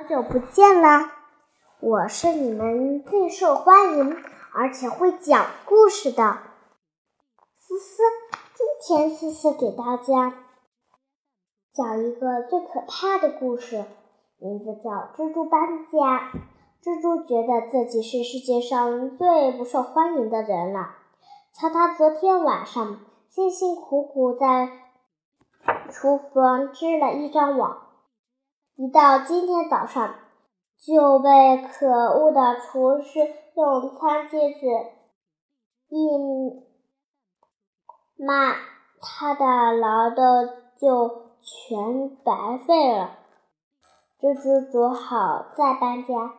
好久不见啦！我是你们最受欢迎而且会讲故事的思思。今天思思给大家讲一个最可怕的故事，名字叫《蜘蛛搬家》。蜘蛛觉得自己是世界上最不受欢迎的人了。瞧，他昨天晚上辛辛苦苦在厨房织了一张网。一到今天早上，就被可恶的厨师用餐巾纸一抹，他的劳动就全白费了。蜘蛛只好再搬家。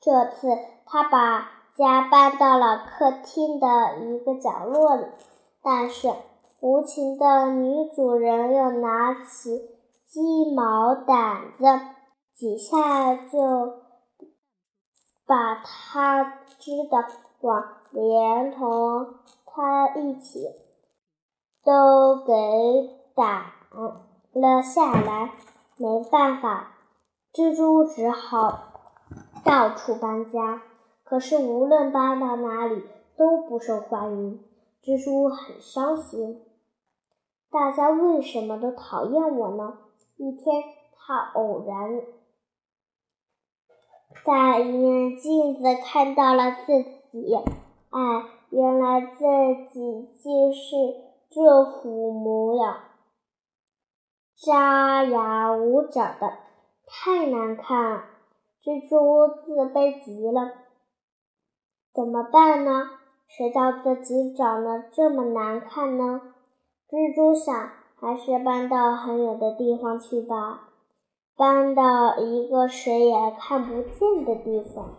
这次，他把家搬到了客厅的一个角落里，但是无情的女主人又拿起。鸡毛掸子，几下就把它织的网连同它一起都给掸了下来。没办法，蜘蛛只好到处搬家。可是无论搬到哪里都不受欢迎，蜘蛛很伤心。大家为什么都讨厌我呢？一天，他偶然在一面镜子看到了自己。哎，原来自己竟是这副模样，张牙舞爪的，太难看了。蜘蛛自卑极了，怎么办呢？谁叫自己长得这么难看呢？蜘蛛想。还是搬到很远的地方去吧，搬到一个谁也看不见的地方，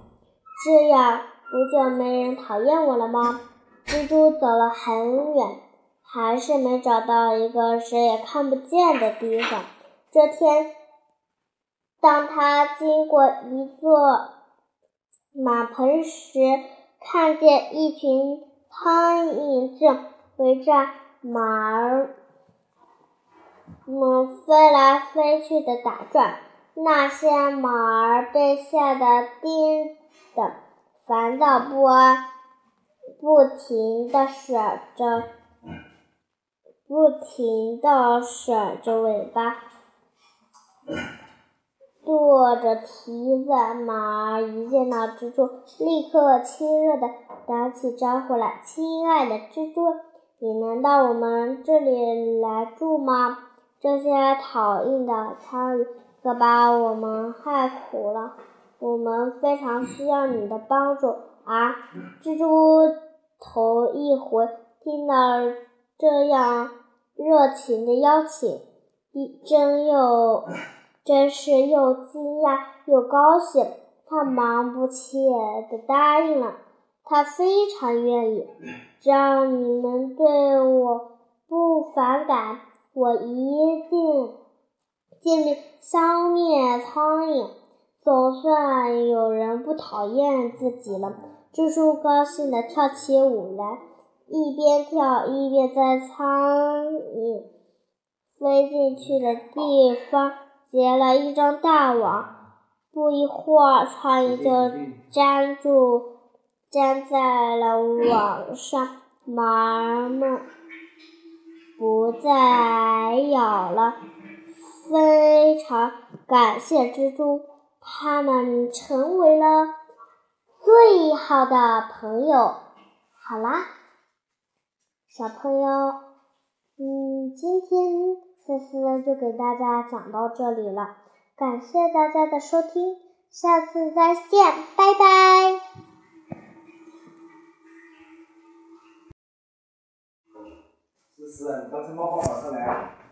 这样不就没人讨厌我了吗？蜘蛛走了很远，还是没找到一个谁也看不见的地方。这天，当他经过一座马棚时，看见一群苍蝇正围着马儿。们飞来飞去的打转，那些马儿被吓得颠的烦躁不安，不停的甩着，不停的甩着尾巴，跺着蹄子。马儿一见到蜘蛛，立刻亲热的打起招呼来：“亲爱的蜘蛛，你能到我们这里来住吗？”这些讨厌的苍蝇可把我们害苦了，我们非常需要你的帮助啊！蜘蛛头一回听到这样热情的邀请，一真又真是又惊讶又高兴。他忙不切地答应了，他非常愿意，只要你们对我不反感。我一定尽力消灭苍蝇，总算有人不讨厌自己了。蜘蛛高兴地跳起舞来，一边跳一边在苍蝇飞进去的地方结了一张大网。不一会儿，苍蝇就粘住粘在了网上，毛儿们。不再咬了，非常感谢蜘蛛，他们成为了最好的朋友。好啦，小朋友，嗯，今天思思就给大家讲到这里了，感谢大家的收听，下次再见，拜拜。思思，你到城堡跑上来。